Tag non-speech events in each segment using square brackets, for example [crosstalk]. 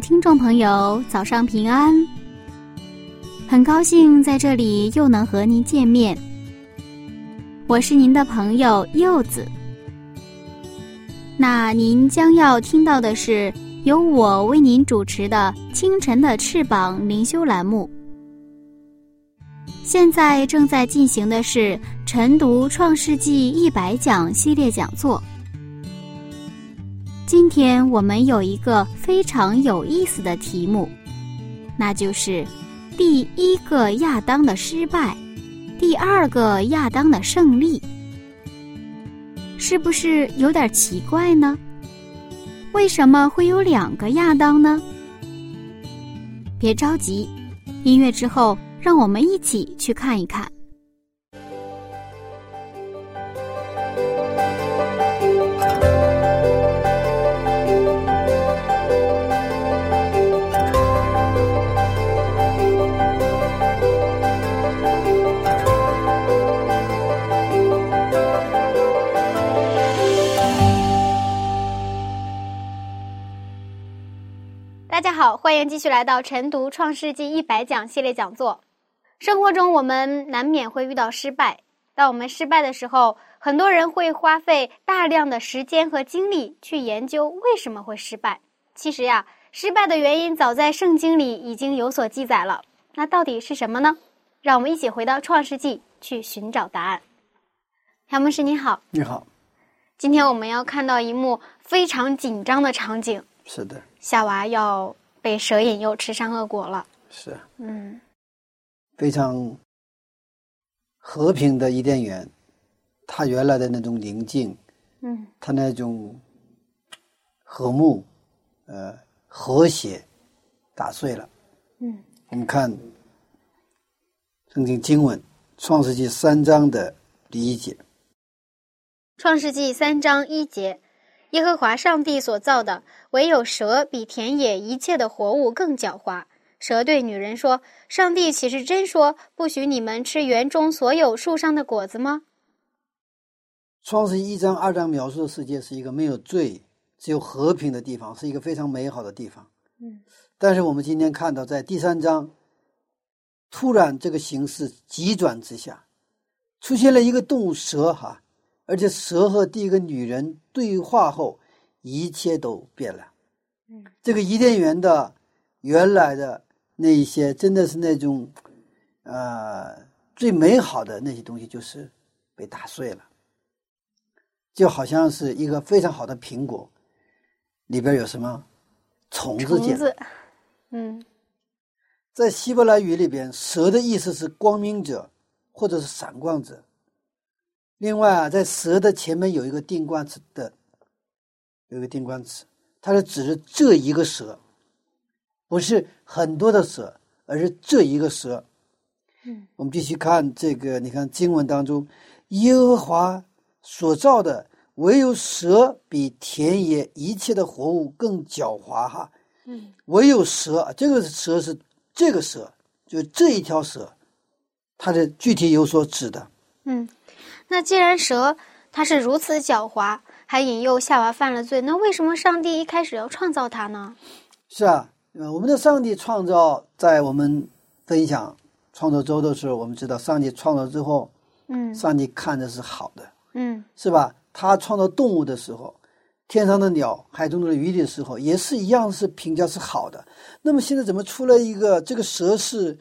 听众朋友，早上平安！很高兴在这里又能和您见面。我是您的朋友柚子。那您将要听到的是由我为您主持的《清晨的翅膀》灵修栏目。现在正在进行的是晨读《创世纪》一百讲系列讲座。今天我们有一个非常有意思的题目，那就是第一个亚当的失败。第二个亚当的胜利，是不是有点奇怪呢？为什么会有两个亚当呢？别着急，音乐之后，让我们一起去看一看。好，欢迎继续来到晨读《创世纪一百讲》系列讲座。生活中，我们难免会遇到失败。当我们失败的时候，很多人会花费大量的时间和精力去研究为什么会失败。其实呀，失败的原因早在圣经里已经有所记载了。那到底是什么呢？让我们一起回到《创世纪》去寻找答案。杨牧师，你好。你好。今天我们要看到一幕非常紧张的场景。是的。夏娃要。被蛇引诱吃善恶果了，是，嗯，非常和平的伊甸园，它原来的那种宁静，嗯，它那种和睦，呃，和谐，打碎了，嗯，我们看圣经经文《创世纪》三章的第一节，《创世纪》三章一节。耶和华上帝所造的，唯有蛇比田野一切的活物更狡猾。蛇对女人说：“上帝岂是真说不许你们吃园中所有树上的果子吗？”创世一章、二章描述的世界是一个没有罪、只有和平的地方，是一个非常美好的地方。嗯，但是我们今天看到，在第三章，突然这个形势急转直下，出现了一个动物蛇，哈。而且蛇和第一个女人对话后，一切都变了。嗯，这个伊甸园的原来的那一些，真的是那种，呃，最美好的那些东西，就是被打碎了。就好像是一个非常好的苹果，里边有什么虫子？虫子。嗯，在希伯来语里边，蛇的意思是光明者，或者是闪光者。另外啊，在蛇的前面有一个定冠词的，有一个定冠词，它是指的这一个蛇，不是很多的蛇，而是这一个蛇。嗯，我们继续看这个，你看经文当中，耶和华所造的唯有蛇比田野一切的活物更狡猾哈。嗯，唯有蛇，这个蛇是这个蛇，就这一条蛇，它的具体有所指的。嗯。那既然蛇它是如此狡猾，还引诱夏娃犯了罪，那为什么上帝一开始要创造它呢？是啊，我们的上帝创造，在我们分享创造周的时候，我们知道上帝创造之后，嗯，上帝看的是好的，嗯，是吧？他创造动物的时候，天上的鸟、海中的鱼的时候，也是一样，是评价是好的。那么现在怎么出来一个这个蛇是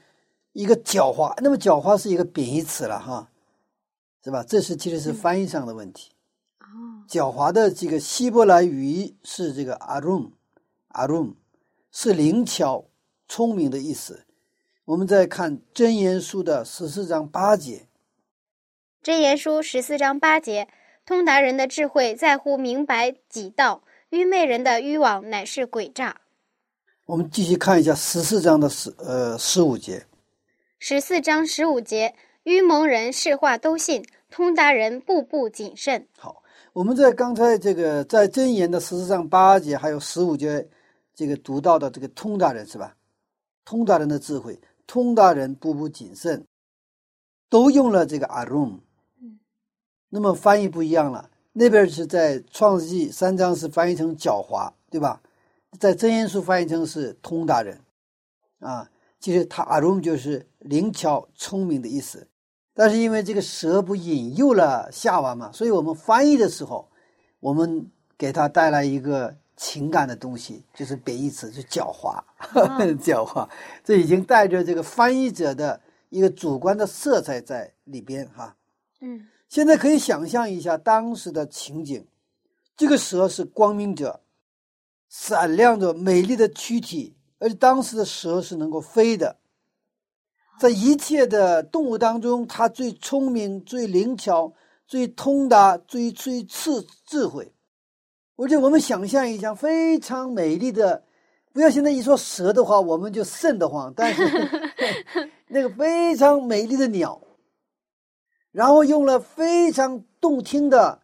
一个狡猾？那么狡猾是一个贬义词了哈。是吧？这是其实是翻译上的问题。哦，狡猾的这个希伯来语是这个 arum，arum 是灵巧、聪明的意思。我我们再看《真言书》的十四章八节，《真言书》十四章八节：通达人的智慧在乎明白己道，愚昧人的愚妄乃是诡诈。我们继续看一下十四章的十呃十五节，十四章十五节：愚蒙人是话都信，通达人步步谨慎。好，我们在刚才这个在真言的十四章八节还有十五节，这个读到的这个通达人是吧？通达人的智慧。通达人步步谨慎，都用了这个阿 m 嗯，那么翻译不一样了。那边是在创世纪三章是翻译成狡猾，对吧？在真言书翻译成是通达人，啊，其实他阿 m 就是灵巧聪明的意思。但是因为这个蛇不引诱了夏娃嘛，所以我们翻译的时候，我们给他带来一个。情感的东西就是贬义词，就狡猾，[laughs] 狡猾，这已经带着这个翻译者的一个主观的色彩在里边哈。嗯，现在可以想象一下当时的情景，这个蛇是光明者，闪亮着美丽的躯体，而且当时的蛇是能够飞的，在一切的动物当中，它最聪明、最灵巧、最通达、最最智智慧。而且我们想象一下，非常美丽的，不要现在一说蛇的话，我们就瘆得慌。但是 [laughs] 那个非常美丽的鸟，然后用了非常动听的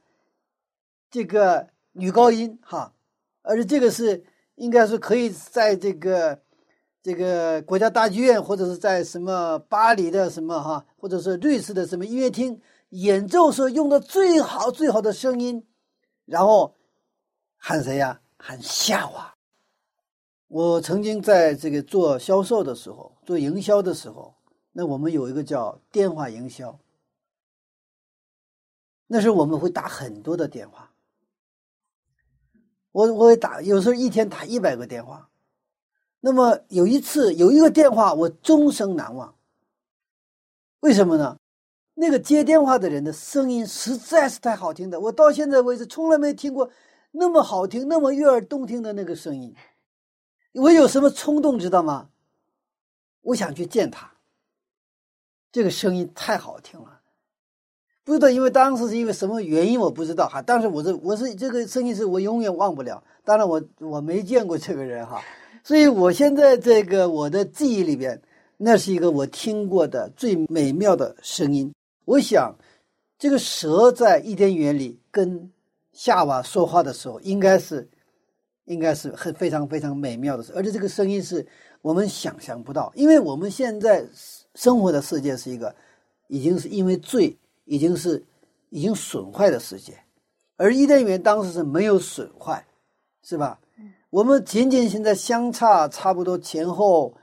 这个女高音，哈，而且这个是应该是可以在这个这个国家大剧院，或者是在什么巴黎的什么哈，或者是瑞士的什么音乐厅演奏时候用的最好最好的声音，然后。喊谁呀？喊夏娃。我曾经在这个做销售的时候，做营销的时候，那我们有一个叫电话营销。那时候我们会打很多的电话，我我会打，有时候一天打一百个电话。那么有一次有一个电话我终生难忘，为什么呢？那个接电话的人的声音实在是太好听的，我到现在为止从来没听过。那么好听，那么悦耳动听的那个声音，我有什么冲动知道吗？我想去见他。这个声音太好听了，不知道因为当时是因为什么原因我不知道哈。但是我是我是这个声音是我永远忘不了。当然我我没见过这个人哈，所以我现在这个我的记忆里边，那是一个我听过的最美妙的声音。我想，这个蛇在伊甸园里跟。夏娃说话的时候，应该是，应该是很非常非常美妙的事，而且这个声音是我们想象不到，因为我们现在生活的世界是一个，已经是因为罪，已经是已经损坏的世界，而伊甸园当时是没有损坏，是吧？我们仅仅现在相差差不多前后，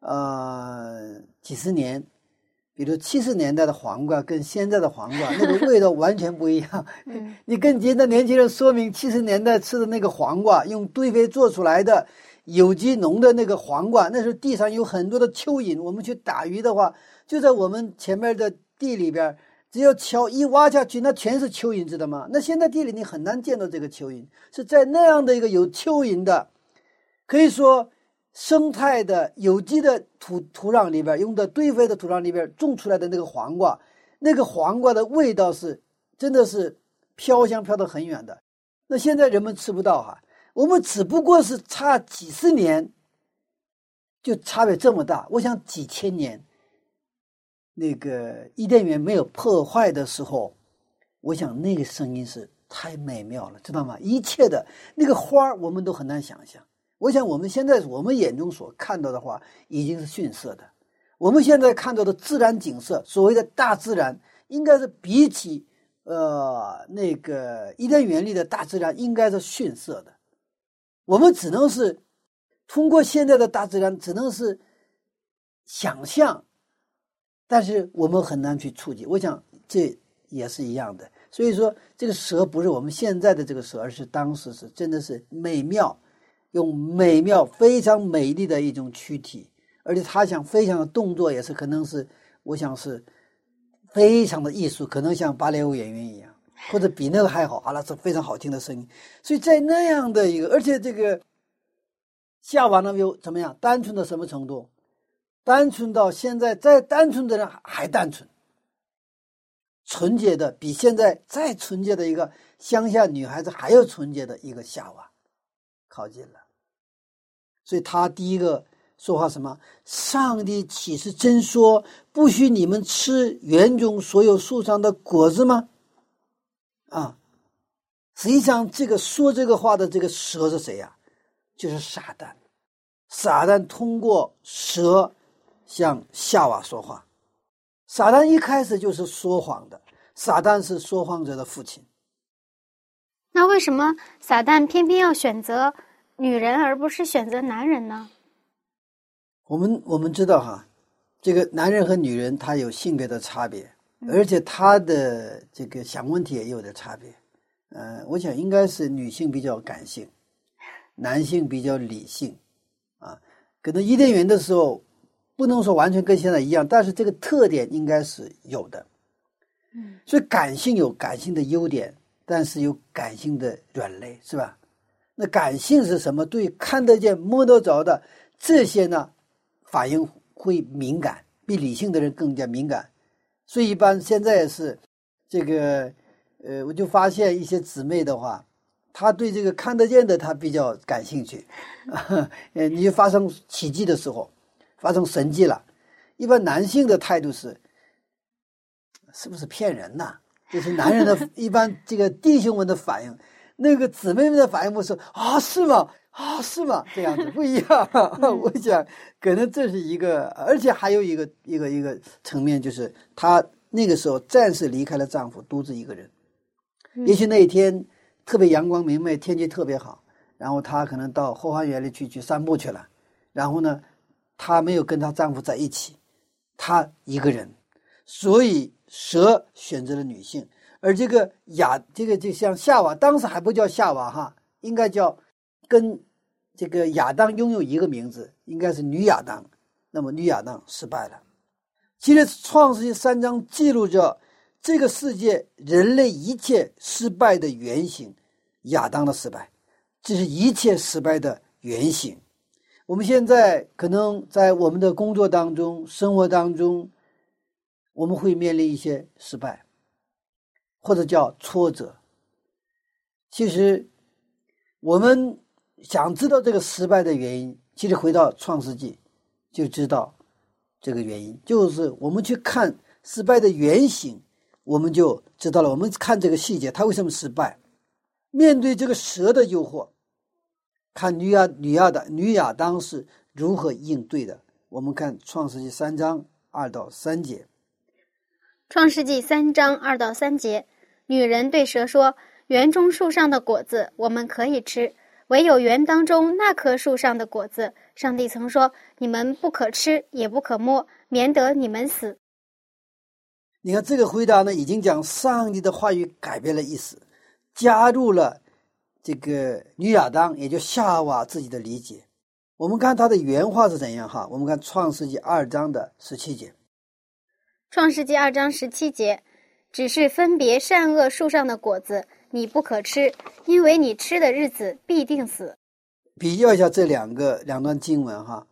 呃，几十年。比如七十年代的黄瓜跟现在的黄瓜那个味道完全不一样。[laughs] 你跟现在年轻人说明七十年代吃的那个黄瓜，用堆肥做出来的有机农的那个黄瓜，那时候地上有很多的蚯蚓。我们去打鱼的话，就在我们前面的地里边，只要敲一挖下去，那全是蚯蚓，知道吗？那现在地里你很难见到这个蚯蚓，是在那样的一个有蚯蚓的，可以说。生态的有机的土土壤里边，用的堆肥的土壤里边种出来的那个黄瓜，那个黄瓜的味道是真的是飘香飘得很远的。那现在人们吃不到哈，我们只不过是差几十年，就差别这么大。我想几千年，那个伊甸园没有破坏的时候，我想那个声音是太美妙了，知道吗？一切的那个花我们都很难想象。我想，我们现在我们眼中所看到的话，已经是逊色的。我们现在看到的自然景色，所谓的大自然，应该是比起呃那个伊甸园里的大自然，应该是逊色的。我们只能是通过现在的大自然，只能是想象，但是我们很难去触及。我想这也是一样的。所以说，这个蛇不是我们现在的这个蛇，而是当时是真的是美妙。用美妙、非常美丽的一种躯体，而且他想飞翔的动作也是，可能是我想是非常的艺术，可能像芭蕾舞演员一样，或者比那个还好。啊，那是非常好听的声音。所以在那样的一个，而且这个夏娃呢又怎么样？单纯的什么程度？单纯到现在再单纯的人还单纯，纯洁的比现在再纯洁的一个乡下女孩子还要纯洁的一个夏娃，靠近了。所以他第一个说话什么？上帝岂是真说不许你们吃园中所有树上的果子吗？啊，实际上这个说这个话的这个蛇是谁呀？就是撒旦。撒旦通过蛇向夏娃说话。撒旦一开始就是说谎的，撒旦是说谎者的父亲。那为什么撒旦偏偏要选择女人而不是选择男人呢？我们我们知道哈，这个男人和女人他有性别的差别，而且他的这个想问题也有点差别。呃，我想应该是女性比较感性，男性比较理性。啊，可能伊甸园的时候，不能说完全跟现在一样，但是这个特点应该是有的。嗯，所以感性有感性的优点，但是有感性的软肋，是吧？那感性是什么？对看得见、摸得着的这些呢，反应会敏感，比理性的人更加敏感。所以一般现在是这个，呃，我就发现一些姊妹的话。他对这个看得见的，他比较感兴趣，[laughs] 呃，你发生奇迹的时候，发生神迹了，一般男性的态度是，是不是骗人呐？就是男人的 [laughs] 一般这个弟兄们的反应，那个姊妹们的反应不是啊，是吗？啊，是吗？这样子不一样。[laughs] 我想，可能这是一个，而且还有一个一个一个层面，就是她那个时候暂时离开了丈夫，独自一个人，也许那一天。特别阳光明媚，天气特别好，然后她可能到后花园里去去散步去了，然后呢，她没有跟她丈夫在一起，她一个人，所以蛇选择了女性，而这个亚这个就像夏娃，当时还不叫夏娃哈，应该叫跟这个亚当拥有一个名字，应该是女亚当，那么女亚当失败了。其实创世纪三章记录着。这个世界，人类一切失败的原型，亚当的失败，这是一切失败的原型。我们现在可能在我们的工作当中、生活当中，我们会面临一些失败，或者叫挫折。其实，我们想知道这个失败的原因，其实回到创世纪，就知道这个原因，就是我们去看失败的原型。我们就知道了。我们看这个细节，他为什么失败？面对这个蛇的诱惑，看女亚女亚的女亚当是如何应对的。我们看《创世纪》三章二到三节，《创世纪》三章二到三节，女人对蛇说：“园中树上的果子我们可以吃，唯有园当中那棵树上的果子，上帝曾说你们不可吃，也不可摸，免得你们死。”你看这个回答呢，已经将上帝的话语改变了意思，加入了这个女亚当，也就夏娃自己的理解。我们看她的原话是怎样哈？我们看创世纪二章的十七节。创世纪二章十七节，只是分别善恶树上的果子，你不可吃，因为你吃的日子必定死。比较一下这两个两段经文哈，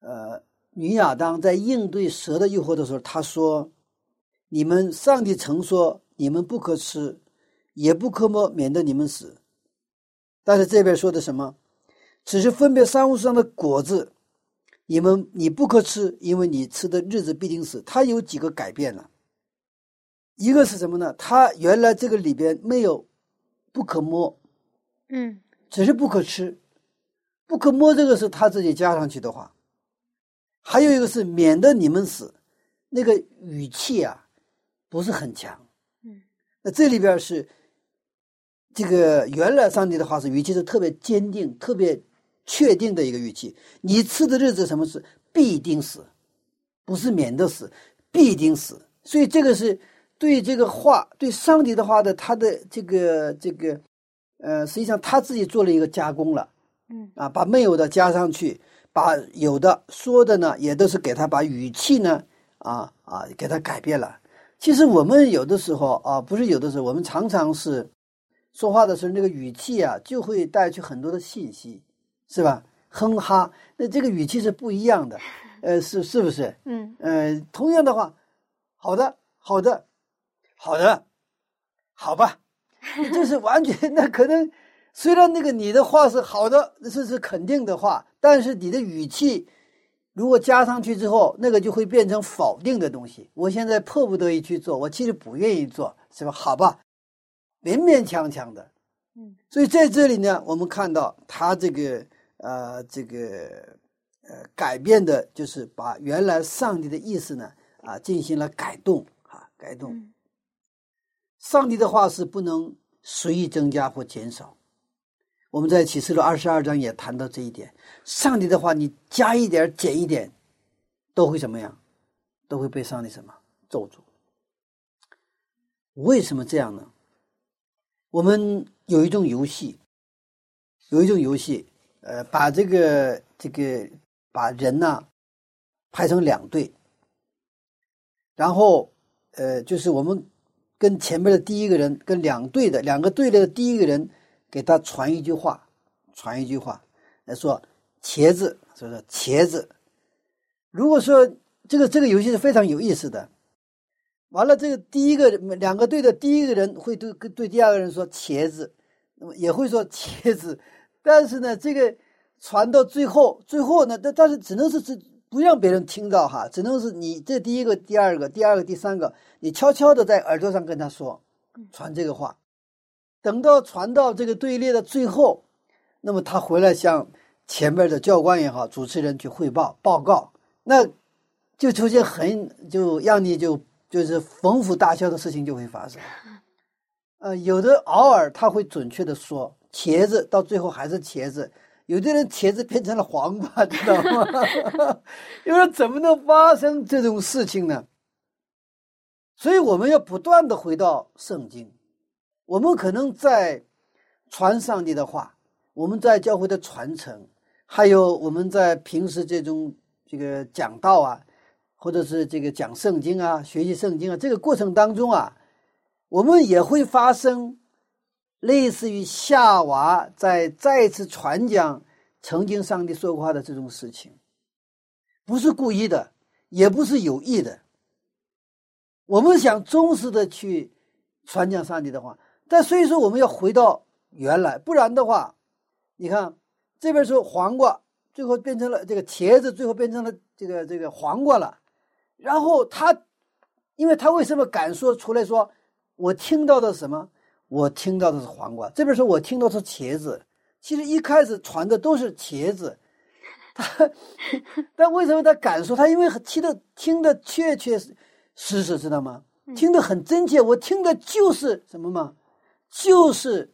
呃，女亚当在应对蛇的诱惑的时候，她说。你们上帝曾说，你们不可吃，也不可摸，免得你们死。但是这边说的什么？只是分别山树上的果子，你们你不可吃，因为你吃的日子必定死。它有几个改变了？一个是什么呢？它原来这个里边没有不可摸，嗯，只是不可吃，不可摸这个是他自己加上去的话。还有一个是免得你们死，那个语气啊。不是很强，嗯，那这里边是这个原来上帝的话是语气是特别坚定、特别确定的一个语气。你吃的日子什么事必定死，不是免得死，必定死。所以这个是对这个话，对上帝的话的他的这个这个呃，实际上他自己做了一个加工了，嗯啊，把没有的加上去，把有的说的呢也都是给他把语气呢啊啊给他改变了。其实我们有的时候啊，不是有的时候，我们常常是说话的时候，那个语气啊，就会带去很多的信息，是吧？哼哈，那这个语气是不一样的。[laughs] 呃，是是不是？嗯呃，同样的话，好的，好的，好的，好吧，[laughs] 这是完全那可能，虽然那个你的话是好的，这是肯定的话，但是你的语气如果加上去之后，那个就会变成否定的东西。我现在迫不得已去做，我其实不愿意做，是吧？好吧，勉勉强强的。嗯，所以在这里呢，我们看到他这个呃这个呃改变的，就是把原来上帝的意思呢啊进行了改动啊改动。嗯上帝的话是不能随意增加或减少。我们在启示录二十二章也谈到这一点。上帝的话，你加一点减一点，都会怎么样？都会被上帝什么咒诅？为什么这样呢？我们有一种游戏，有一种游戏，呃，把这个这个把人呐排成两队，然后呃，就是我们跟前面的第一个人跟两队的两个队的第一个人给他传一句话，传一句话来说茄子，说说茄子。如果说这个这个游戏是非常有意思的，完了这个第一个两个队的第一个人会对对第二个人说茄子，那么也会说茄子，但是呢，这个传到最后，最后呢，但但是只能是只不让别人听到哈，只能是你这第一个、第二个、第二个、第三个，你悄悄的在耳朵上跟他说，传这个话。等到传到这个队列的最后，那么他回来向前面的教官也好，主持人去汇报报告，那就出现很就让你就就是逢福大笑的事情就会发生。呃，有的偶尔他会准确的说茄子，到最后还是茄子。有的人茄子变成了黄瓜，[laughs] 知道吗？[laughs] 因为怎么能发生这种事情呢？所以我们要不断的回到圣经。我们可能在传上帝的话，我们在教会的传承，还有我们在平时这种这个讲道啊，或者是这个讲圣经啊、学习圣经啊，这个过程当中啊，我们也会发生类似于夏娃在再次传讲曾经上帝说过话的这种事情，不是故意的，也不是有意的。我们想忠实的去传讲上帝的话。但所以说，我们要回到原来，不然的话，你看这边说黄瓜，最后变成了这个茄子，最后变成了这个这个黄瓜了。然后他，因为他为什么敢说出来说，我听到的什么？我听到的是黄瓜。这边说我听到是茄子，其实一开始传的都是茄子。他，但为什么他敢说？他因为听的听的确确实实，知道吗？听得很真切。我听的就是什么嘛？就是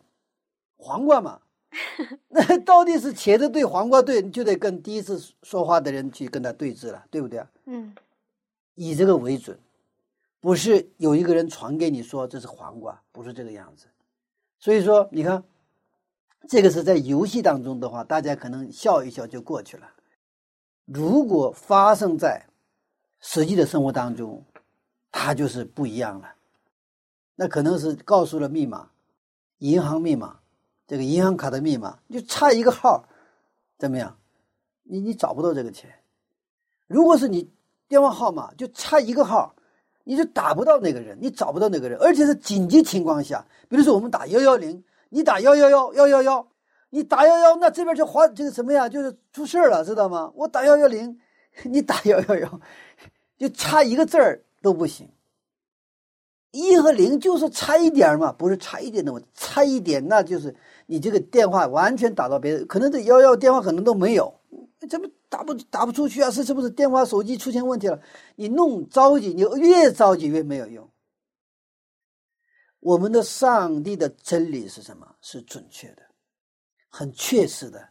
黄瓜嘛，[laughs] 那到底是茄子对黄瓜对，就得跟第一次说话的人去跟他对峙了，对不对啊？嗯，以这个为准，不是有一个人传给你说这是黄瓜，不是这个样子。所以说，你看，这个是在游戏当中的话，大家可能笑一笑就过去了。如果发生在实际的生活当中，它就是不一样了。那可能是告诉了密码。银行密码，这个银行卡的密码就差一个号，怎么样？你你找不到这个钱。如果是你电话号码就差一个号，你就打不到那个人，你找不到那个人，而且是紧急情况下，比如说我们打幺幺零，你打幺幺幺幺幺幺，你打幺幺，那这边就划这个什么呀？就是出事了，知道吗？我打幺幺零，[laughs] 你打幺幺幺，就差一个字儿都不行。一和零就是差一点嘛，不是差一点的问题，差一点那就是你这个电话完全打到别人，可能这幺幺电话可能都没有，怎么打不打不出去啊？是是不是电话手机出现问题了？你弄着急，你越着急越没有用。我们的上帝的真理是什么？是准确的，很确实的，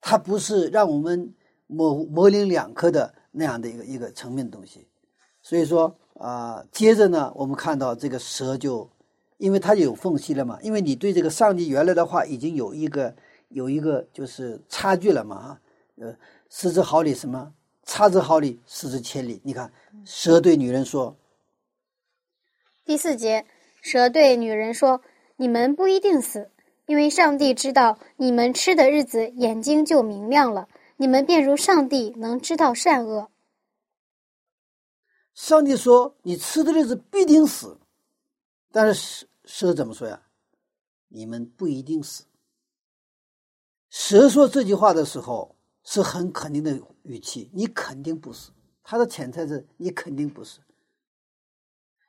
它不是让我们模模棱两可的那样的一个一个层面的东西，所以说。啊，接着呢，我们看到这个蛇就，因为它有缝隙了嘛，因为你对这个上帝原来的话已经有一个有一个就是差距了嘛，哈，呃，失之毫厘什么，差之毫厘，失之千里。你看，蛇对女人说，第四节，蛇对女人说：“你们不一定死，因为上帝知道你们吃的日子眼睛就明亮了，你们便如上帝能知道善恶。上帝说：“你吃的日子必定死。”但是蛇蛇怎么说呀？你们不一定死。蛇说这句话的时候是很肯定的语气，你肯定不是。他的潜台词，你肯定不是。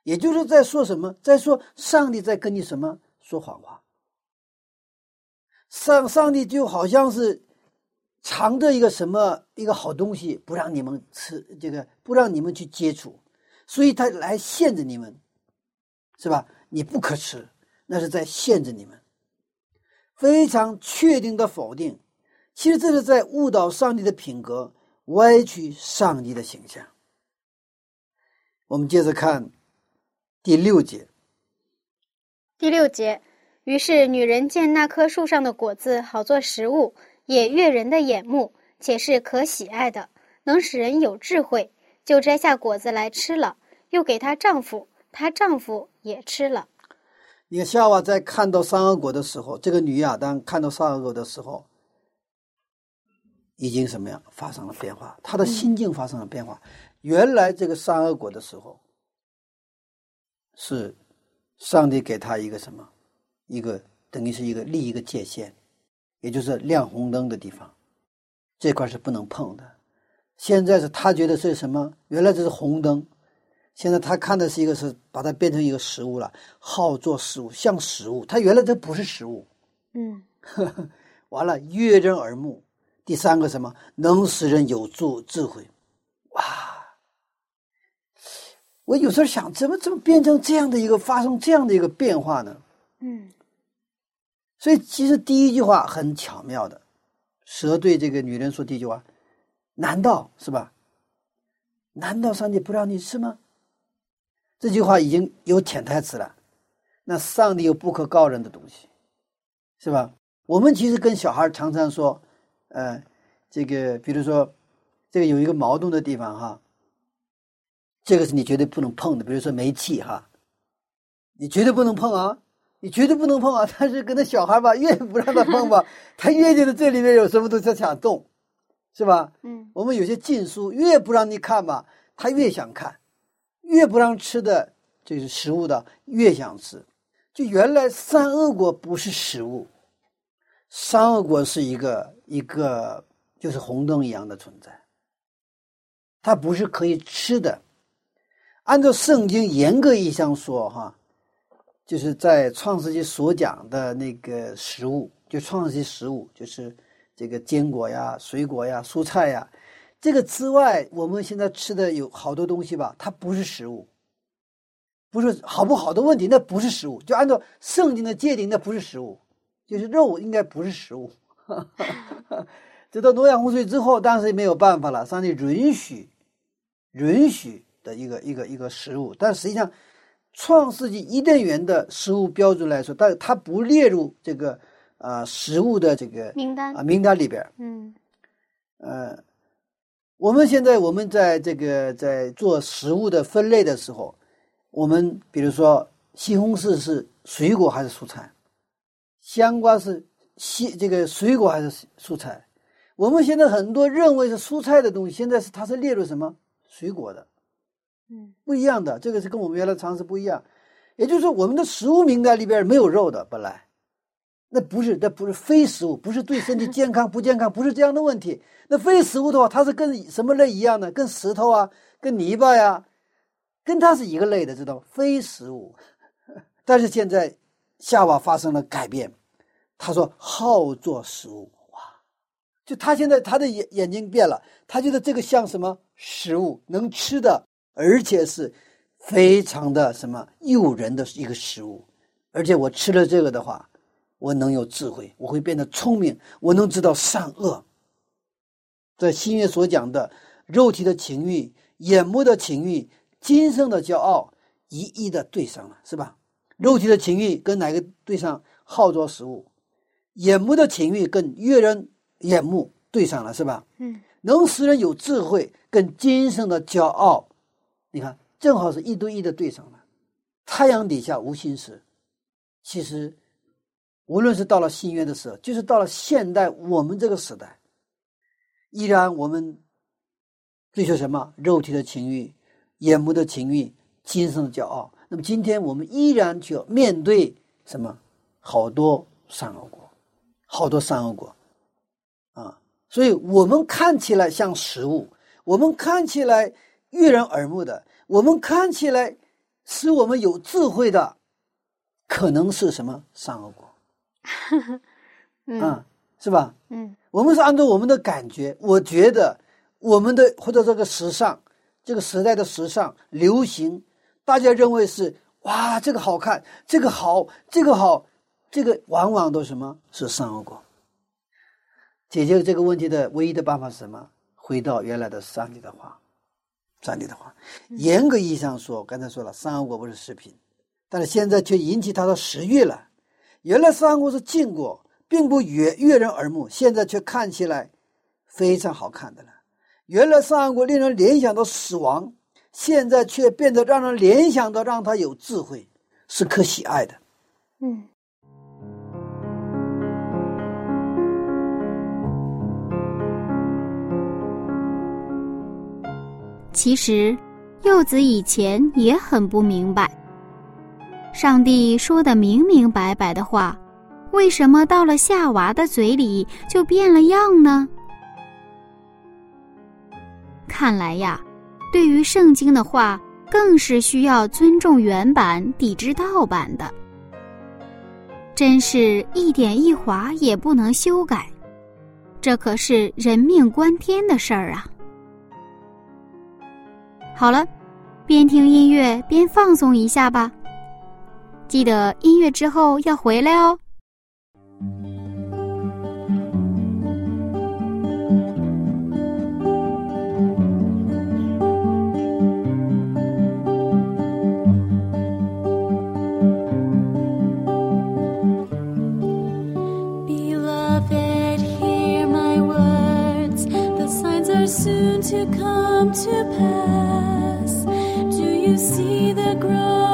也就是在说什么，在说上帝在跟你什么说谎话。上上帝就好像是藏着一个什么一个好东西，不让你们吃，这个不让你们去接触，所以他来限制你们，是吧？你不可吃，那是在限制你们。非常确定的否定，其实这是在误导上帝的品格，歪曲上帝的形象。我们接着看。第六节，第六节，于是女人见那棵树上的果子好做食物，也悦人的眼目，且是可喜爱的，能使人有智慧，就摘下果子来吃了，又给她丈夫，她丈夫也吃了。你看夏娃在看到三恶果的时候，这个女亚当看到三恶果的时候，已经什么样发生了变化？他的心境发生了变化。原来这个善恶果的时候。是上帝给他一个什么？一个等于是一个立一个界限，也就是亮红灯的地方，这块是不能碰的。现在是他觉得是什么？原来这是红灯，现在他看的是一个是把它变成一个食物了，好做食物，像食物。他原来这不是食物，嗯，[laughs] 完了悦人耳目。第三个什么？能使人有助智慧，哇！我有时候想，怎么怎么变成这样的一个发生这样的一个变化呢？嗯，所以其实第一句话很巧妙的，蛇对这个女人说第一句话：“难道是吧？难道上帝不让你吃吗？”这句话已经有潜台词了。那上帝有不可告人的东西，是吧？我们其实跟小孩常常说，呃，这个比如说，这个有一个矛盾的地方哈。这个是你绝对不能碰的，比如说煤气哈，你绝对不能碰啊，你绝对不能碰啊。但是跟那小孩吧，越不让他碰吧，[laughs] 他越觉得这里面有什么东西他想动，是吧？嗯。我们有些禁书越不让你看吧，他越想看，越不让吃的就是食物的越想吃。就原来三恶果不是食物，三恶果是一个一个就是红灯一样的存在，它不是可以吃的。按照圣经严格意义上说，哈，就是在创世纪所讲的那个食物，就创世纪食物，就是这个坚果呀、水果呀、蔬菜呀，这个之外，我们现在吃的有好多东西吧，它不是食物，不是好不好的问题，那不是食物。就按照圣经的界定，那不是食物，就是肉应该不是食物。[laughs] 直到诺亚洪水之后，当时也没有办法了，上帝允许，允许。的一个一个一个食物，但实际上，创世纪伊甸园的食物标准来说，但它不列入这个啊食物的这个名单啊名单里边。嗯，呃，我们现在我们在这个在做食物的分类的时候，我们比如说西红柿是水果还是蔬菜，香瓜是西这个水果还是蔬菜？我们现在很多认为是蔬菜的东西，现在是它是列入什么水果的？嗯，不一样的，这个是跟我们原来常识不一样。也就是说，我们的食物名单里边没有肉的，本来那不是，那不是非食物，不是对身体健康不健康，不是这样的问题。那非食物的话，它是跟什么类一样的？跟石头啊，跟泥巴呀，跟它是一个类的，知道吗？非食物。[laughs] 但是现在夏娃发生了改变，他说好做食物，哇！就他现在他的眼眼睛变了，他觉得这个像什么食物，能吃的。而且是非常的什么诱人的一个食物，而且我吃了这个的话，我能有智慧，我会变得聪明，我能知道善恶。在新约所讲的肉体的情欲、眼目的情欲、今生的骄傲，一一的对上了，是吧？肉体的情欲跟哪个对上？好做食物，眼目的情欲跟悦人眼目对上了，是吧？嗯，能使人有智慧，跟今生的骄傲。你看，正好是一对一的对上了。太阳底下无心事。其实，无论是到了新约的时候，就是到了现代我们这个时代，依然我们追求什么？肉体的情欲、眼目的情欲、精神的骄傲。那么今天我们依然就要面对什么？好多善恶果，好多善恶果啊！所以我们看起来像食物，我们看起来悦人耳目的，我们看起来使我们有智慧的，可能是什么善恶果？[laughs] 嗯，是吧？嗯，我们是按照我们的感觉，我觉得我们的或者这个时尚，这个时代的时尚流行，大家认为是哇，这个好看，这个好，这个好，这个往往都什么是善恶果？解决这个问题的唯一的办法是什么？回到原来的上帝的话，上帝的话。严格意义上说，刚才说了，善恶果不是食品，但是现在却引起他的食欲了。原来善恶果是禁果。并不悦悦人耳目，现在却看起来非常好看的了。原来善恶果令人联想到死亡，现在却变得让人联想到让他有智慧，是可喜爱的。嗯。其实，柚子以前也很不明白，上帝说的明明白白的话。为什么到了夏娃的嘴里就变了样呢？看来呀，对于圣经的话，更是需要尊重原版，抵制盗版的。真是一点一划也不能修改，这可是人命关天的事儿啊！好了，边听音乐边放松一下吧。记得音乐之后要回来哦。To come to pass. Do you see the growing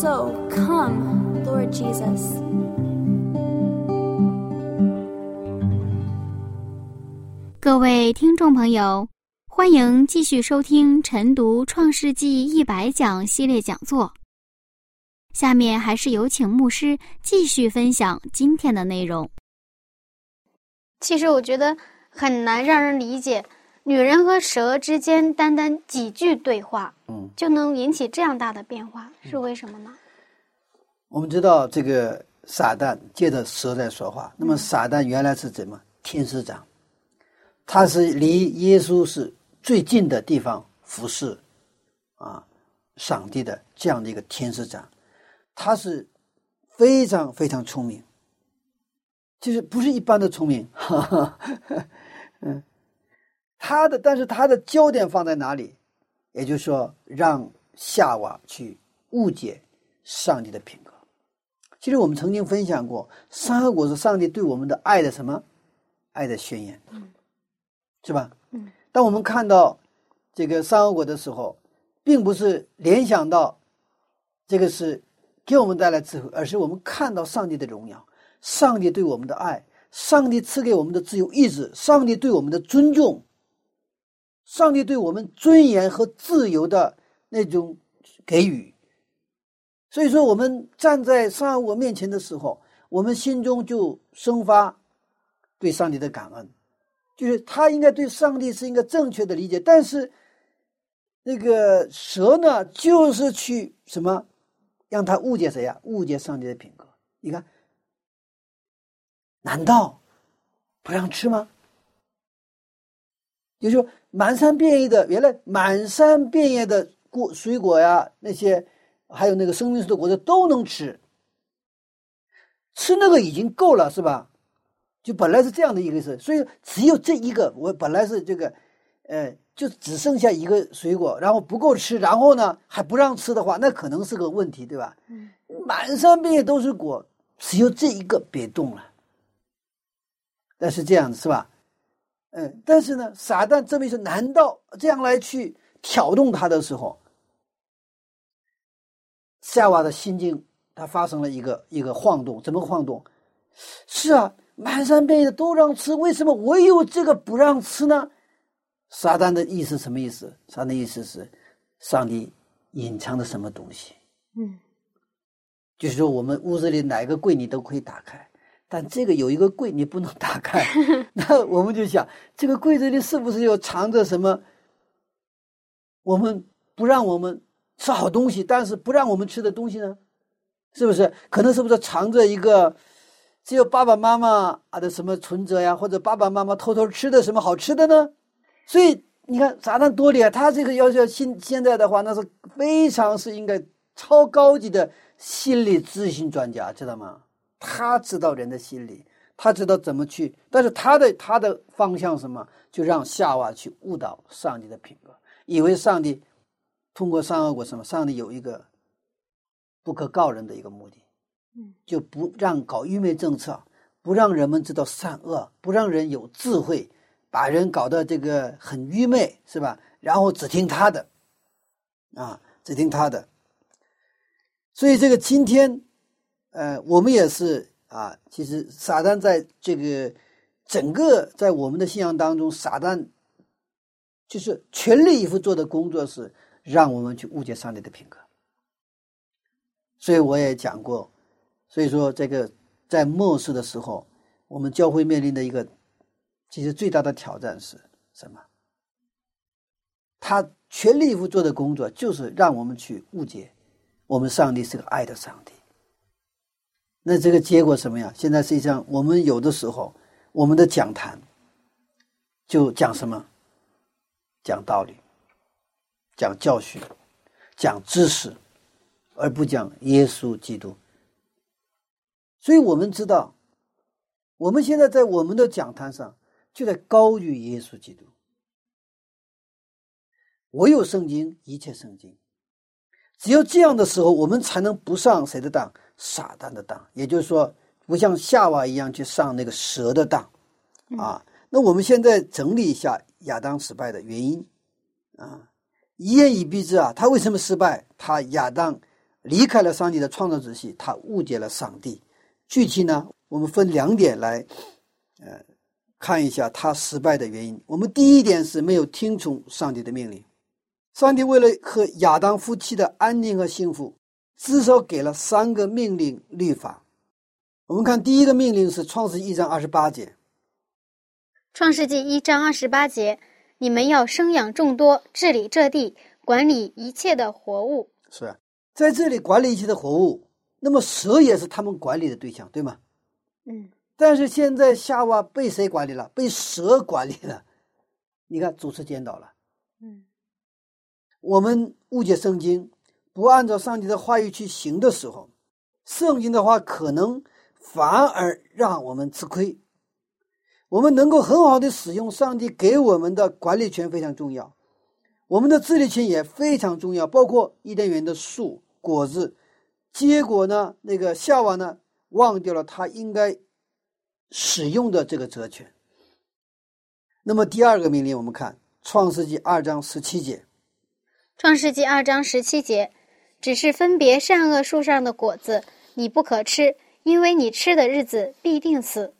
so, come, Lord Jesus. 各位听众朋友，欢迎继续收听晨读《创世纪一百讲》系列讲座。下面还是有请牧师继续分享今天的内容。其实我觉得很难让人理解，女人和蛇之间单单几句对话，嗯，就能引起这样大的变化，是为什么呢？我们知道这个撒旦借着蛇在说话，那么撒旦原来是怎么？天使长？他是离耶稣是最近的地方服侍啊，上帝的这样的一个天使长，他是非常非常聪明，就是不是一般的聪明，哈哈，嗯，他的但是他的焦点放在哪里？也就是说，让夏娃去误解上帝的品格。其实我们曾经分享过，三恶果是上帝对我们的爱的什么？爱的宣言，是吧？嗯。当我们看到这个三恶果的时候，并不是联想到这个是给我们带来智慧，而是我们看到上帝的荣耀，上帝对我们的爱，上帝赐给我们的自由意志，上帝对我们的尊重，上帝对我们尊严和自由的那种给予。所以说，我们站在三恶面前的时候，我们心中就生发对上帝的感恩，就是他应该对上帝是一个正确的理解，但是那个蛇呢，就是去什么让他误解谁呀、误解上帝的品格。你看，难道不让吃吗？也就是说，满山遍野的原来满山遍野的果水果呀，那些还有那个生命树的果子都能吃，吃那个已经够了，是吧？就本来是这样的一个意思，所以只有这一个，我本来是这个，呃，就只剩下一个水果，然后不够吃，然后呢还不让吃的话，那可能是个问题，对吧？嗯，满山遍野都是果，只有这一个别动了。但是这样子是吧？嗯，但是呢，撒旦这么一说，难道这样来去挑动他的时候，夏娃的心境他发生了一个一个晃动，怎么晃动？是啊，满山遍野的都让吃，为什么唯有这个不让吃呢？撒旦的意思什么意思？撒旦的意思是，上帝隐藏的什么东西？嗯，就是说，我们屋子里哪个柜你都可以打开，但这个有一个柜你不能打开，[laughs] 那我们就想，这个柜子里是不是有藏着什么？我们不让我们吃好东西，但是不让我们吃的东西呢？是不是？可能是不是藏着一个只有爸爸妈妈啊的什么存折呀，或者爸爸妈妈偷偷吃的什么好吃的呢？所以你看撒旦多厉害，他这个要求现现在的话，那是非常是应该超高级的心理咨询专家，知道吗？他知道人的心理，他知道怎么去，但是他的他的方向是什么？就让夏娃去误导上帝的品格，以为上帝通过善恶果什么，上帝有一个不可告人的一个目的，嗯，就不让搞愚昧政策，不让人们知道善恶，不让人有智慧，把人搞得这个很愚昧，是吧？然后只听他的，啊，只听他的。所以这个今天，呃，我们也是啊，其实撒旦在这个整个在我们的信仰当中，撒旦就是全力以赴做的工作是让我们去误解上帝的品格。所以我也讲过，所以说这个在末世的时候，我们教会面临的一个其实最大的挑战是什么？他全力以赴做的工作就是让我们去误解我们上帝是个爱的上帝，那这个结果什么呀？现在实际上我们有的时候，我们的讲坛就讲什么？讲道理，讲教训，讲知识，而不讲耶稣基督。所以我们知道，我们现在在我们的讲坛上就在高于耶稣基督。我有圣经，一切圣经。只有这样的时候，我们才能不上谁的当？撒旦的当。也就是说，不像夏娃一样去上那个蛇的当。啊，那我们现在整理一下亚当失败的原因。啊，一言以蔽之啊，他为什么失败？他亚当离开了上帝的创造之系，他误解了上帝。具体呢，我们分两点来，呃，看一下他失败的原因。我们第一点是没有听从上帝的命令。上帝为了和亚当夫妻的安宁和幸福，至少给了三个命令律法。我们看第一个命令是《创世记》一章二十八节，《创世纪一章二十八节：你们要生养众多，治理这地，管理一切的活物。是在这里管理一切的活物。那么蛇也是他们管理的对象，对吗？嗯，但是现在夏娃被谁管理了？被蛇管理了。你看，主持颠倒了。嗯，我们误解圣经，不按照上帝的话语去行的时候，圣经的话可能反而让我们吃亏。我们能够很好的使用上帝给我们的管理权非常重要，我们的治理权也非常重要，包括伊甸园的树果子。结果呢，那个夏娃呢，忘掉了他应该使用的这个责权。那么第二个命令，我们看《创世纪》二章十七节。创世纪二章十七节，只是分别善恶树上的果子，你不可吃，因为你吃的日子必定死。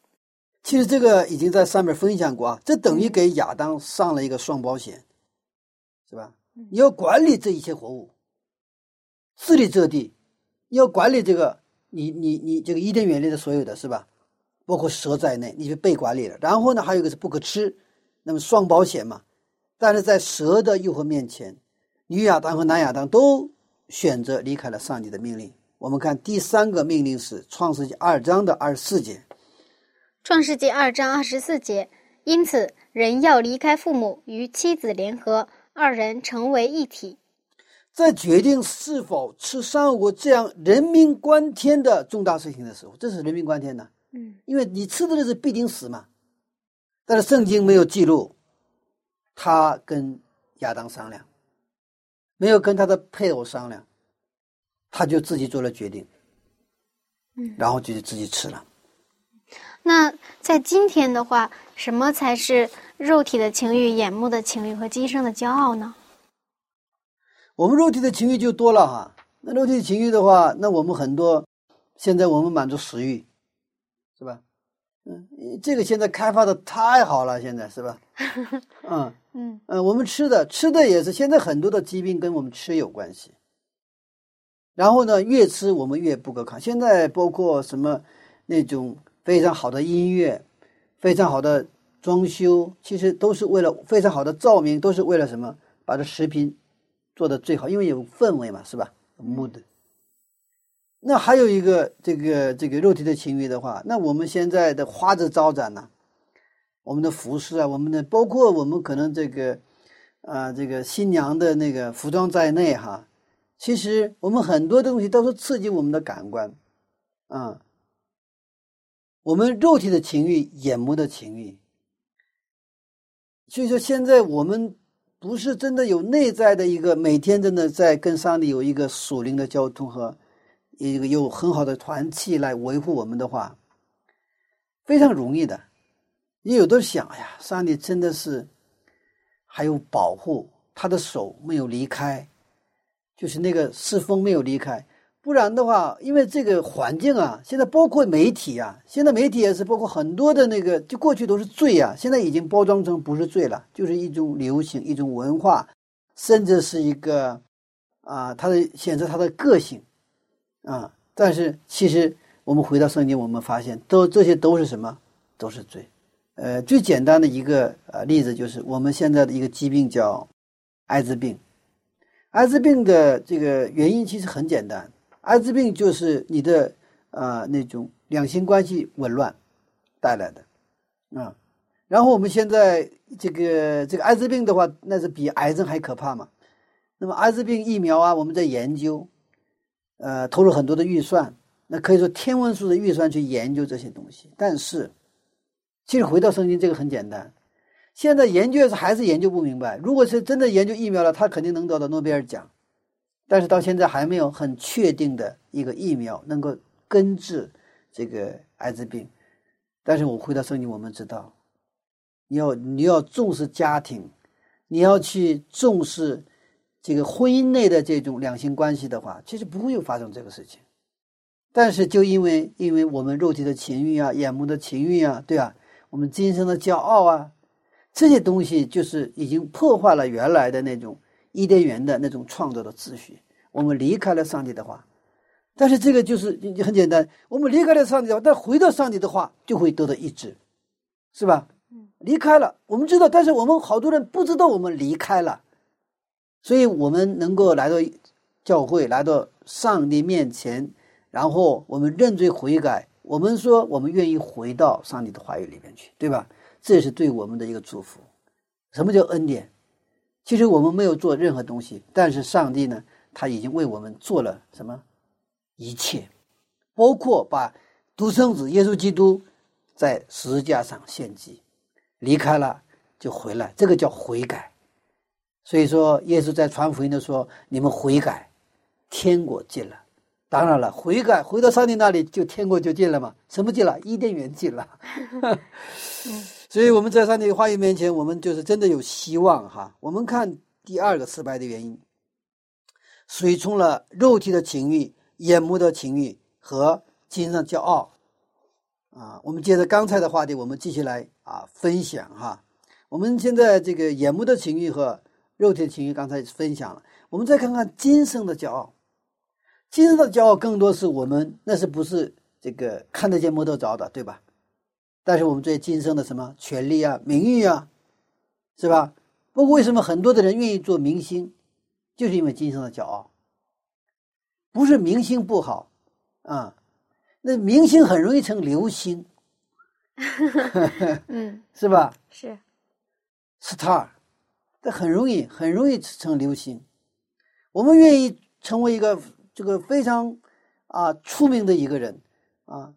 其实这个已经在上面分享过啊，这等于给亚当上了一个双保险，是吧？你要管理这一切活物，治理这地，要管理这个，你你你这个伊甸园里的所有的是吧？包括蛇在内，你是被管理了。然后呢，还有一个是不可吃，那么双保险嘛。但是在蛇的诱惑面前，女亚当和男亚当都选择离开了上帝的命令。我们看第三个命令是创世纪二章的二十四节。创世纪二章二十四节，因此人要离开父母，与妻子联合，二人成为一体。在决定是否吃善恶果这样人命关天的重大事情的时候，这是人命关天的，嗯，因为你吃的日子必定死嘛。但是圣经没有记录，他跟亚当商量，没有跟他的配偶商量，他就自己做了决定，嗯然后就自己吃了。那在今天的话，什么才是肉体的情欲、眼目的情欲和今生的骄傲呢？我们肉体的情欲就多了哈。那肉体的情欲的话，那我们很多，现在我们满足食欲？嗯，这个现在开发的太好了，现在是吧？[laughs] 嗯嗯嗯，我们吃的吃的也是，现在很多的疾病跟我们吃有关系。然后呢，越吃我们越不可抗。现在包括什么那种非常好的音乐，非常好的装修，其实都是为了非常好的照明，都是为了什么？把这食品做的最好，因为有氛围嘛，是吧？mood。那还有一个这个这个肉体的情欲的话，那我们现在的花枝招展呢、我们的服饰啊，我们的包括我们可能这个啊、这个新娘的那个服装在内哈，其实我们很多东西都是刺激我们的感官啊、我们肉体的情欲、眼目的情欲。所以说，现在我们不是真的有内在的一个每天真的在跟上帝有一个属灵的交通和一个有很好的团契来维护我们的话，非常容易的。你有的想，哎呀，上帝真的是还有保护，他的手没有离开，就是那个侍奉没有离开。不然的话，因为这个环境啊，现在包括媒体啊，现在媒体也是包括很多的那个，就过去都是罪啊，现在已经包装成不是罪了，就是一种流行、一种文化，甚至是一个啊，它的显示它的个性啊。但是其实我们回到圣经，我们发现都这些都是什么？都是罪。呃，最简单的一个呃例子就是我们现在的一个疾病叫艾滋病。艾滋病的这个原因其实很简单，艾滋病就是你的啊、那种两性关系紊乱带来的啊。然后我们现在这个这个艾滋病的话，那是比癌症还可怕嘛。那么艾滋病疫苗啊，我们在研究，呃，投入很多的预算，那可以说天文数的预算去研究这些东西。但是，其实回到圣经，这个很简单。现在研究是还是研究不明白。如果是真的研究疫苗了，他肯定能得到诺贝尔奖。但是到现在还没有很确定的一个疫苗能够根治这个艾滋病。但是我回到圣经，我们知道，你要你要重视家庭，你要去重视这个婚姻内的这种两性关系的话，其实不会有发生这个事情。但是就因为因为我们肉体的情欲啊、眼目的情欲啊，对吧？我们今生的骄傲啊，这些东西就是已经破坏了原来的那种伊甸园的那种创造的秩序。我们离开了上帝的话，但是这个就是就很简单，我们离开了上帝的话，但回到上帝的话就会得到医治，是吧？离开了，我们知道，但是我们好多人不知道我们离开了，所以我们能够来到教会，来到上帝面前，然后我们认罪悔改，我们说我们愿意回到上帝的话语里面去，对吧？这也是对我们的一个祝福。什么叫恩典？其实我们没有做任何东西，但是上帝呢，他已经为我们做了什么？一切，包括把独生子耶稣基督在十字架上献祭，离开了就回来，这个叫悔改。所以说，耶稣在传福音的说：“你们悔改，天国近了。”当然了，悔改回到上帝那里，就天国就近了嘛。什么近了？伊甸园近了。[laughs] 所以我们在上帝的话语面前，我们就是真的有希望哈。我们看第二个失败的原因，随从了肉体的情欲、眼目的情欲和精神骄傲啊。我们接着刚才的话题，我们继续来啊分享哈。我们现在这个眼目的情欲和肉体的情欲刚才分享了，我们再看看今生的骄傲。今生的骄傲更多是我们那是不是这个看得见摸得着的，对吧？但是我们对今生的什么权利啊、名誉啊，是吧？不过为什么很多的人愿意做明星，就是因为今生的骄傲。不是明星不好啊，那明星很容易成流星 [laughs] [laughs] 嗯，是吧是，？star，这很容易很容易成流星。我们愿意成为一个这个非常啊出名的一个人啊，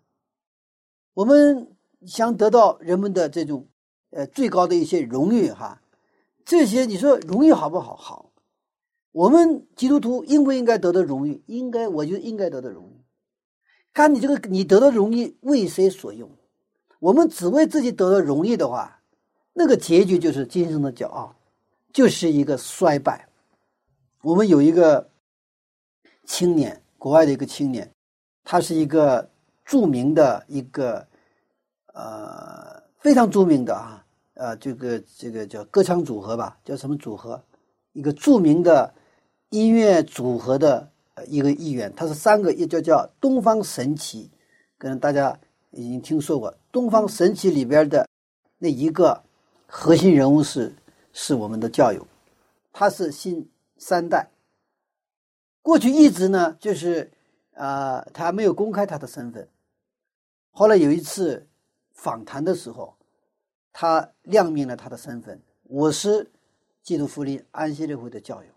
我们想得到人们的这种呃最高的一些荣誉哈，这些你说荣誉好不好？好，我们基督徒应不应该得到荣誉？应该，我就应该得到荣誉。看你这个你得到荣誉为谁所用？我们只为自己得到荣誉的话，那个结局就是今生的骄傲，就是一个衰败。我们有一个青年，国外的一个青年，他是一个著名的一个呃非常著名的啊呃这个这个叫歌唱组合吧，叫什么组合？一个著名的音乐组合的一个艺员，他是三个也叫叫东方神起，可能大家已经听说过。东方神起里边的那一个核心人物是是我们的教友，他是新三代。过去一直呢，就是啊、呃他没有公开他的身份。后来有一次访谈的时候，他亮明了他的身份，我是基督福音安息日会的教友。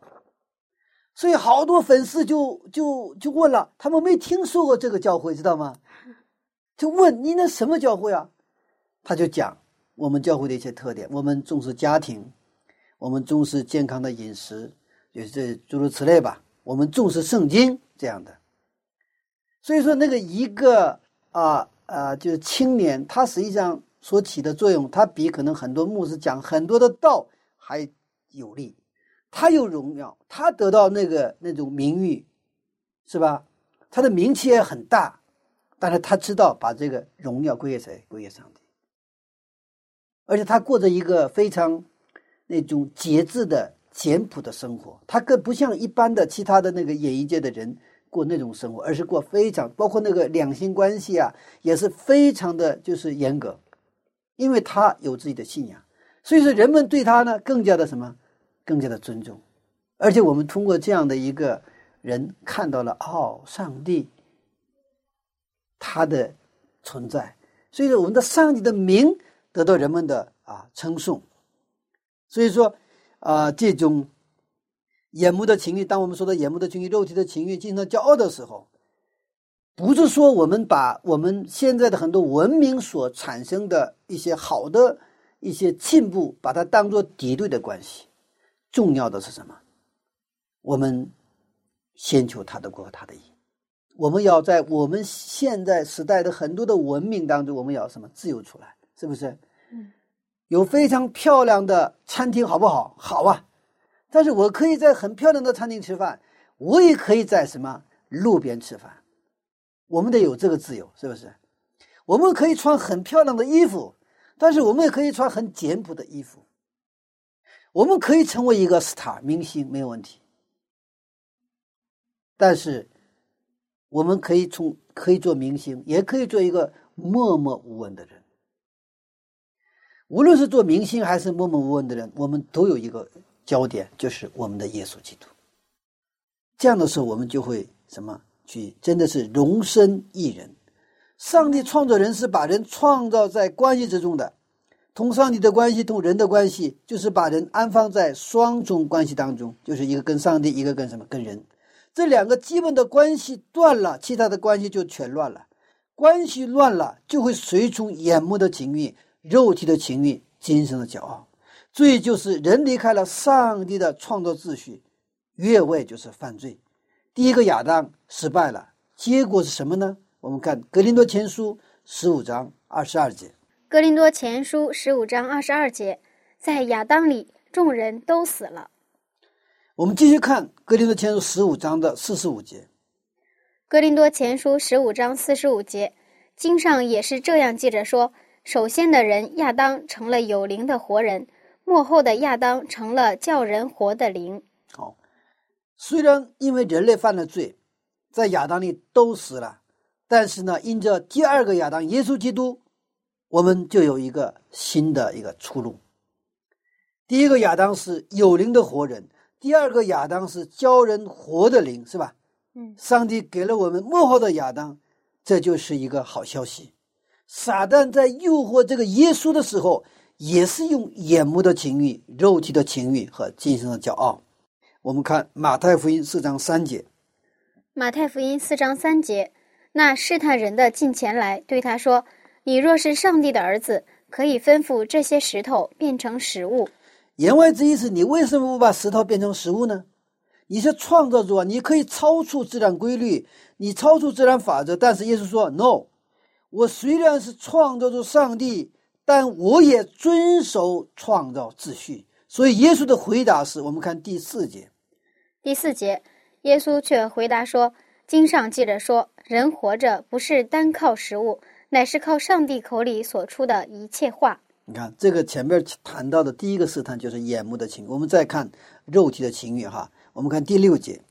所以好多粉丝就就就问了，他们没听说过这个教会，知道吗？就问你那什么教会啊？他就讲我们教会的一些特点，我们重视家庭，我们重视健康的饮食，就是诸如此类吧。我们重视圣经这样的。所以说，那个一个啊啊，就是青年，他实际上所起的作用，他比可能很多牧师讲很多的道还有力。他有荣耀，他得到那个那种名誉，是吧？他的名气也很大，但是他知道把这个荣耀归给谁？归给上帝。而且他过着一个非常那种节制的、简朴的生活，他更不像一般的其他的那个演艺界的人过那种生活，而是过非常包括那个两性关系啊，也是非常的就是严格，因为他有自己的信仰，所以说人们对他呢更加的什么，更加的尊重，而且我们通过这样的一个人看到了，哦，上帝他的存在，所以说我们的上帝的名得到人们的啊称颂。所以说啊，这种眼目的情欲，当我们说到眼目的情欲、肉体的情欲、经常骄傲的时候，不是说我们把我们现在的很多文明所产生的一些好的一些进步，把它当做敌对的关系。重要的是什么？我们先求他的国他的义。我们要在我们现在时代的很多的文明当中，我们要什么自由出来？是不是？嗯，有非常漂亮的餐厅，好不好？好啊。但是我可以在很漂亮的餐厅吃饭，我也可以在什么路边吃饭。我们得有这个自由，是不是？我们可以穿很漂亮的衣服，但是我们也可以穿很简朴的衣服。我们可以成为一个 star 明星，没有问题。但是，我们可以从可以做明星，也可以做一个默默无闻的人。无论是做明星还是默默无闻的人，我们都有一个焦点，就是我们的耶稣基督。这样的时候，我们就会什么？去真的是容身一人。上帝创造人是把人创造在关系之中的，同上帝的关系，同人的关系，就是把人安放在双重关系当中，就是一个跟上帝，一个跟什么？跟人。这两个基本的关系断了，其他的关系就全乱了。关系乱了，就会随从眼目的情欲、肉体的情欲、精神的骄傲。罪就是人离开了上帝的创造秩序，越位就是犯罪。第一个亚当失败了，结果是什么呢？我们看《格林多前书》十五章二十二节。格林多前书十五章二十二节，在亚当里众人都死了。我们继续看《格林多前书》十五章的四十五节。格林多前书十五章四十五节，经上也是这样记着说：首先的人亚当成了有灵的活人，幕后的亚当成了叫人活的灵。好，虽然因为人类犯了罪，在亚当里都死了，但是呢，因着第二个亚当耶稣基督，我们就有一个新的一个出路。第一个亚当是有灵的活人，第二个亚当是教人活的灵，是吧？嗯，上帝给了我们幕后的亚当，这就是一个好消息。撒旦在诱惑这个耶稣的时候，也是用眼目的情欲、肉体的情欲和精神的骄傲。我们看马太福音四章三节，马太福音四章三节，那试探人的近前来对他说：“你若是上帝的儿子，可以吩咐这些石头变成食物。言外之意是你为什么不把石头变成食物呢？你是创造主啊，你可以超出自然规律，你超出自然法则。但是耶稣说：“No，我虽然是创造主上帝，但我也遵守创造秩序。”所以耶稣的回答是我们看第四节。”第四节，耶稣却回答说：“经上记着说，人活着不是单靠食物，乃是靠上帝口里所出的一切话。你看这个前面谈到的第一个试探就是眼目的情欲，我们再看肉体的情欲哈。我们看第六节，”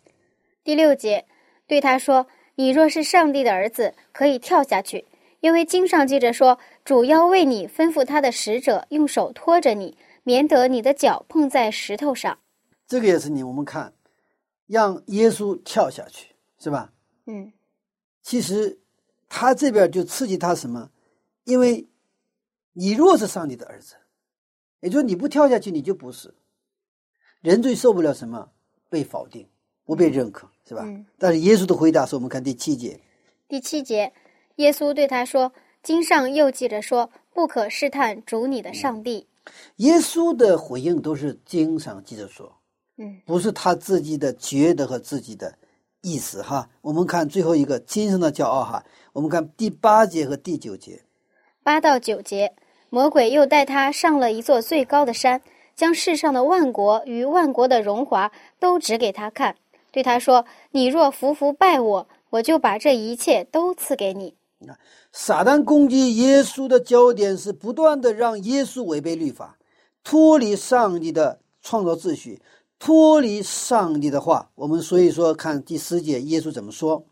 第六节，对他说：“你若是上帝的儿子，可以跳下去，因为经上记着说，主要为你吩咐他的使者用手托着你，免得你的脚碰在石头上。这个也是你我们看，让耶稣跳下去是吧？”嗯，其实他这边就刺激他什么？因为你若是上帝的儿子，也就是你不跳下去，你就不是。人最受不了什么？被否定，不被认可，是吧？嗯但是耶稣的回答是我们看第七节，第七节，耶稣对他说：“经上又记着说，不可试探主你的上帝。耶稣的回应都是经上记着说，嗯，不是他自己的觉得和自己的意思哈。我们看最后一个今生的骄傲哈，我们看第八节和第九节。八到九节，魔鬼又带他上了一座最高的山，将世上的万国与万国的荣华都指给他看，对他说：“你若服服拜我，我就把这一切都赐给你。撒旦攻击耶稣的焦点是不断的让耶稣违背律法，脱离上帝的创造秩序，脱离上帝的话。我们所以说看第十节，耶稣怎么说？”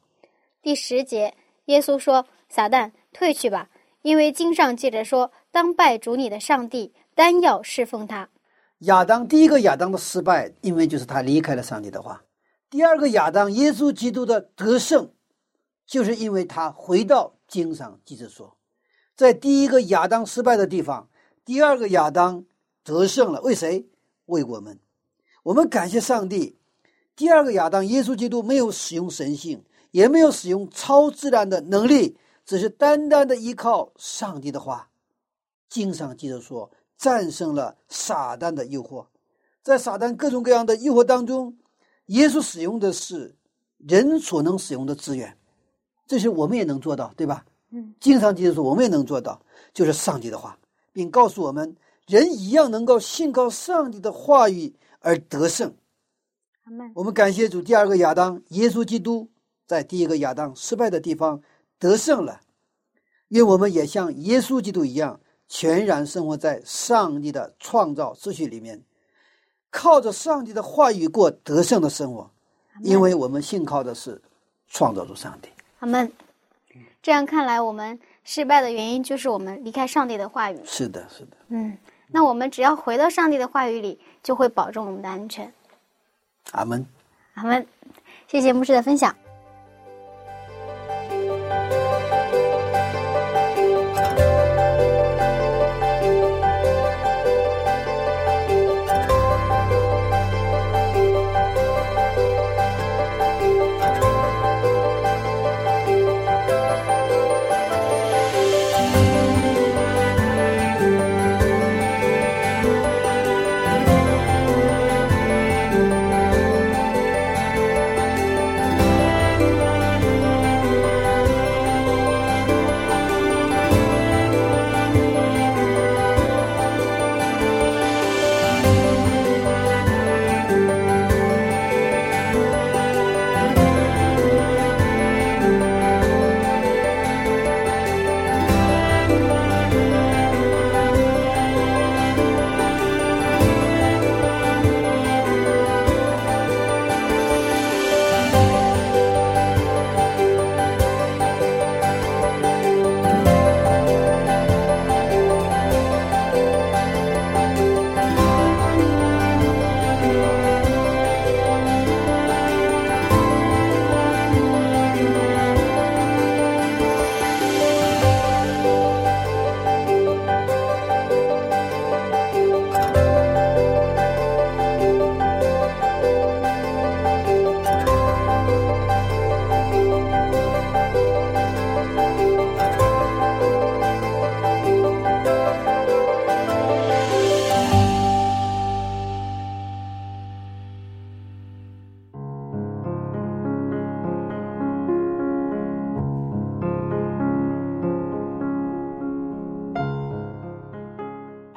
第十节，耶稣说：“撒旦，退去吧，因为经上记着说，当拜主你的上帝，单要侍奉他。亚当第一个亚当的失败，因为就是他离开了上帝的话；第二个亚当耶稣基督的得胜，就是因为他回到经上记着说，在第一个亚当失败的地方，第二个亚当得胜了。为谁？为我们。我们感谢上帝。第二个亚当，耶稣基督没有使用神性，也没有使用超自然的能力，只是单单的依靠上帝的话。经上记着说，战胜了撒旦的诱惑。在撒旦各种各样的诱惑当中，耶稣使用的是人所能使用的资源，这是我们也能做到，对吧？嗯，经常记着说，我们也能做到，就是上帝的话，并告诉我们，人一样能够信靠上帝的话语而得胜。我们感谢主，第二个亚当耶稣基督在第一个亚当失败的地方得胜了，愿我们也像耶稣基督一样，全然生活在上帝的创造秩序里面，靠着上帝的话语过得胜的生活，因为我们信靠的是创造主上帝。阿门。这样看来，我们失败的原因就是我们离开上帝的话语。是的，是的，嗯，那我们只要回到上帝的话语里，就会保证我们的安全。阿门。阿门。谢谢牧师的分享。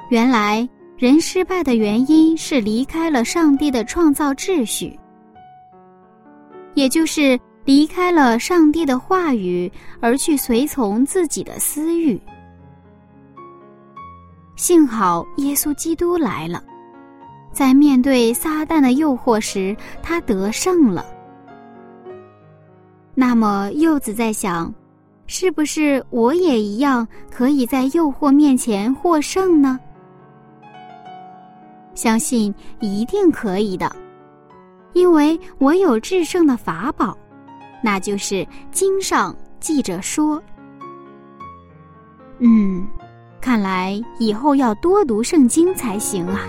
原来人失败的原因是离开了上帝的创造秩序，也就是离开了上帝的话语，而去随从自己的私欲。幸好耶稣基督来了，在面对撒旦的诱惑时，他得胜了。那么柚子在想，是不是我也一样可以在诱惑面前获胜呢？相信一定可以的，因为我有制胜的法宝，那就是经上记着说。嗯，看来以后要多读圣经才行啊。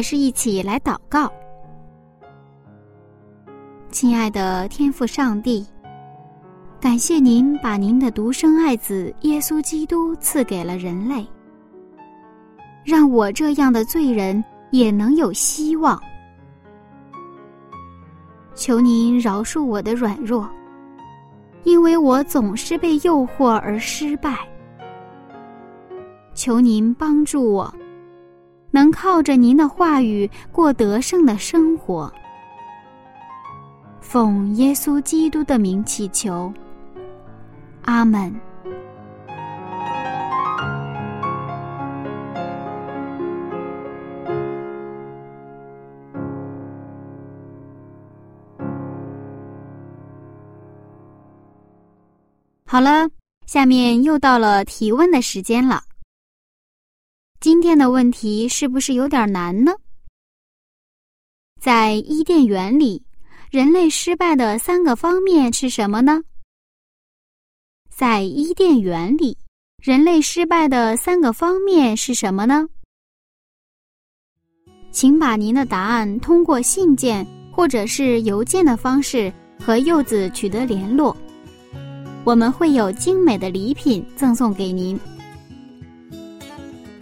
还是一起来祷告。亲爱的天父上帝，感谢您把您的独生爱子耶稣基督赐给了人类，让我这样的罪人也能有希望。求您饶恕我的软弱，因为我总是被诱惑而失败。求您帮助我。能靠着您的话语过得胜的生活。奉耶稣基督的名祈求。阿门。好了下面又到了提问的时间了。今天的问题是不是有点难呢？在伊甸园里，人类失败的三个方面是什么呢？在伊甸园里，人类失败的三个方面是什么呢？请把您的答案通过信件或者是邮件的方式和柚子取得联络，我们会有精美的礼品赠送给您。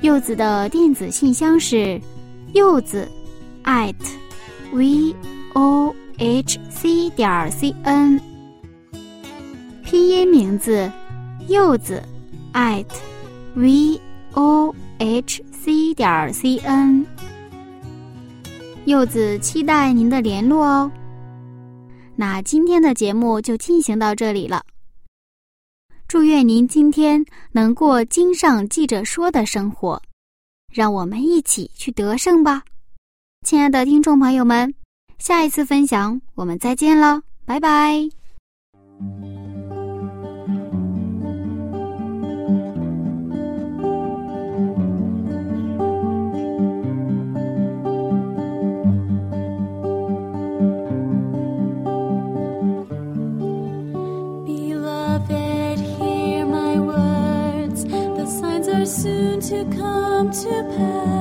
柚子的电子信箱是柚子 at v o h c 点 c n，拼音名字柚子 at v o h c 点 c n。柚子期待您的联络哦。那今天的节目就进行到这里了。祝愿您今天能过经上记者说的生活，让我们一起去得胜吧，亲爱的听众朋友们，下一次分享我们再见了，拜拜。Soon to come to pass.